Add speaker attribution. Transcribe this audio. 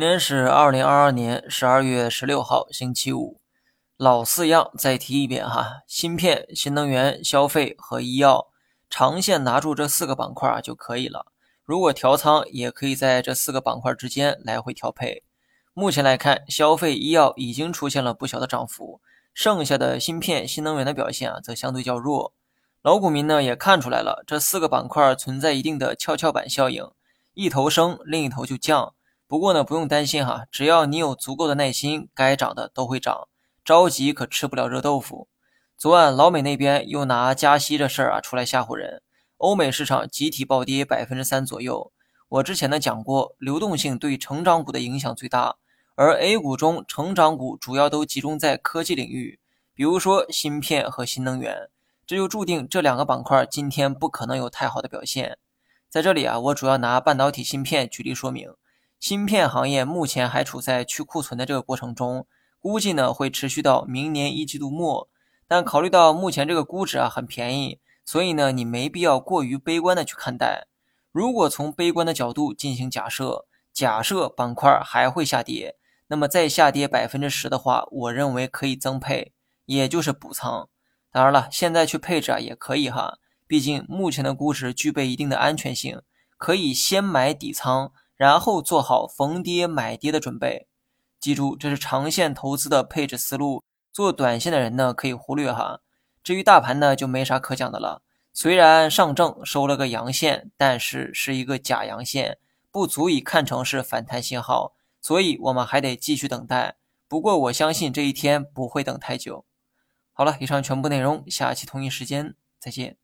Speaker 1: 今天是二零二二年十二月十六号，星期五。老四样再提一遍哈，芯片、新能源、消费和医药，长线拿住这四个板块就可以了。如果调仓，也可以在这四个板块之间来回调配。目前来看，消费、医药已经出现了不小的涨幅，剩下的芯片、新能源的表现啊，则相对较弱。老股民呢也看出来了，这四个板块存在一定的跷跷板效应，一头升，另一头就降。不过呢，不用担心哈，只要你有足够的耐心，该涨的都会涨。着急可吃不了热豆腐。昨晚老美那边又拿加息这事儿啊出来吓唬人，欧美市场集体暴跌百分之三左右。我之前呢讲过，流动性对成长股的影响最大，而 A 股中成长股主要都集中在科技领域，比如说芯片和新能源，这就注定这两个板块今天不可能有太好的表现。在这里啊，我主要拿半导体芯片举例说明，芯片行业目前还处在去库存的这个过程中。估计呢会持续到明年一季度末，但考虑到目前这个估值啊很便宜，所以呢你没必要过于悲观的去看待。如果从悲观的角度进行假设，假设板块还会下跌，那么再下跌百分之十的话，我认为可以增配，也就是补仓。当然了，现在去配置啊也可以哈，毕竟目前的估值具备一定的安全性，可以先买底仓，然后做好逢跌买跌的准备。记住，这是长线投资的配置思路。做短线的人呢，可以忽略哈。至于大盘呢，就没啥可讲的了。虽然上证收了个阳线，但是是一个假阳线，不足以看成是反弹信号，所以我们还得继续等待。不过我相信这一天不会等太久。好了，以上全部内容，下期同一时间再见。